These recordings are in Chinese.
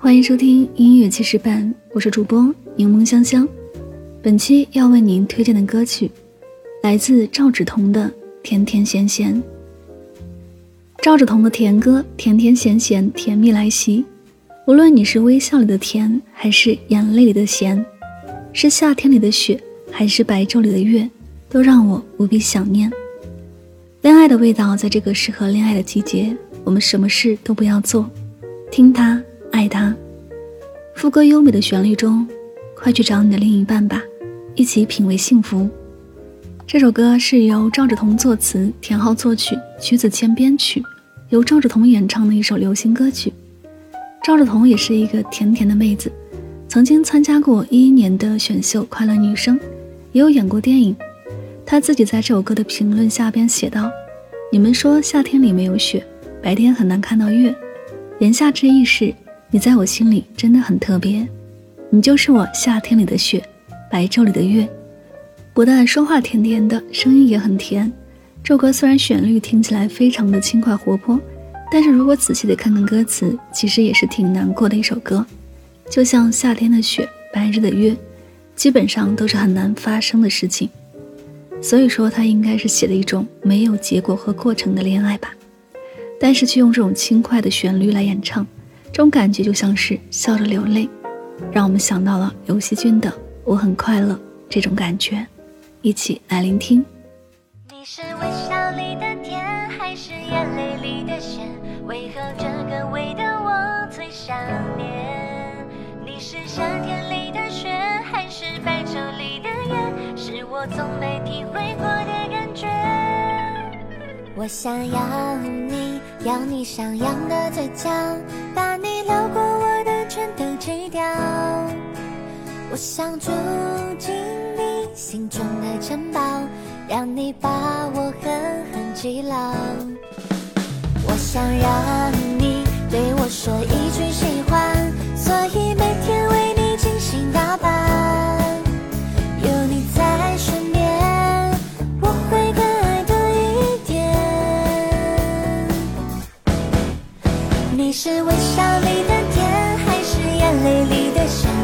欢迎收听音乐记事本，我是主播柠檬香香。本期要为您推荐的歌曲来自赵芷彤的《甜甜咸咸》。赵芷彤的甜歌，甜甜咸咸，甜蜜来袭。无论你是微笑里的甜，还是眼泪里的咸，是夏天里的雪，还是白昼里的月，都让我无比想念。恋爱的味道，在这个适合恋爱的季节，我们什么事都不要做，听它，爱他。副歌优美的旋律中，快去找你的另一半吧，一起品味幸福。这首歌是由赵志彤作词，田浩作曲，曲子谦编曲，由赵志彤演唱的一首流行歌曲。赵志彤也是一个甜甜的妹子，曾经参加过一一年的选秀《快乐女声》，也有演过电影。她自己在这首歌的评论下边写道：“你们说夏天里没有雪，白天很难看到月，言下之意是，你在我心里真的很特别，你就是我夏天里的雪，白昼里的月。”不但说话甜甜的，声音也很甜。这首歌虽然旋律听起来非常的轻快活泼，但是如果仔细的看看歌词，其实也是挺难过的一首歌。就像夏天的雪，白日的月，基本上都是很难发生的事情。所以说，他应该是写的一种没有结果和过程的恋爱吧。但是却用这种轻快的旋律来演唱，这种感觉就像是笑着流泪，让我们想到了刘惜君的《我很快乐》这种感觉。一起来聆听。你是微笑里的甜，还是眼泪里的咸？为何这个味道我最想念？你是夏天里的雪，还是白昼里的月？是我从没体会过的感觉。我想要你，要你上扬的嘴角，把你撩过我的全都吃掉。我想住进你心中的城堡，让你把我狠狠记牢。我想让你对我说一句喜欢，你是微笑里的甜，还是眼泪里的咸？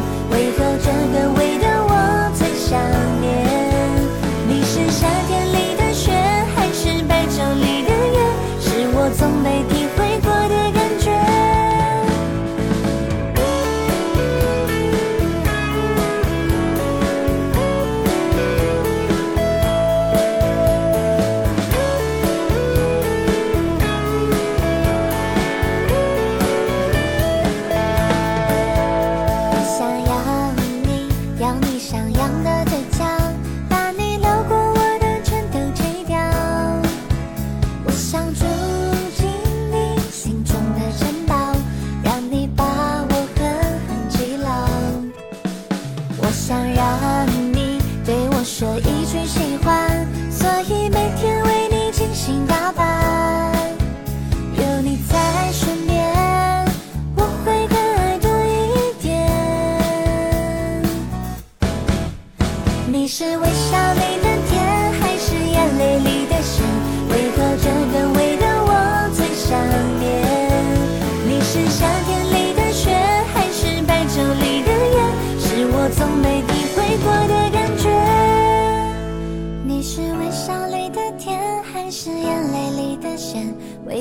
喜欢，所以每天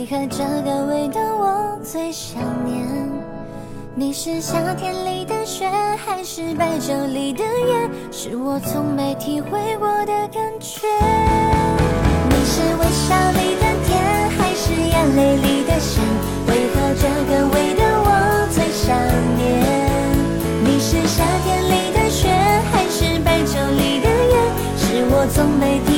为何这个味道我最想念你是夏天里的雪还是白昼里的月是我从没体会过的感觉你是微笑里的甜还是眼泪里的咸为何这个味道我最想念你是夏天里的雪还是白昼里的月是我从没体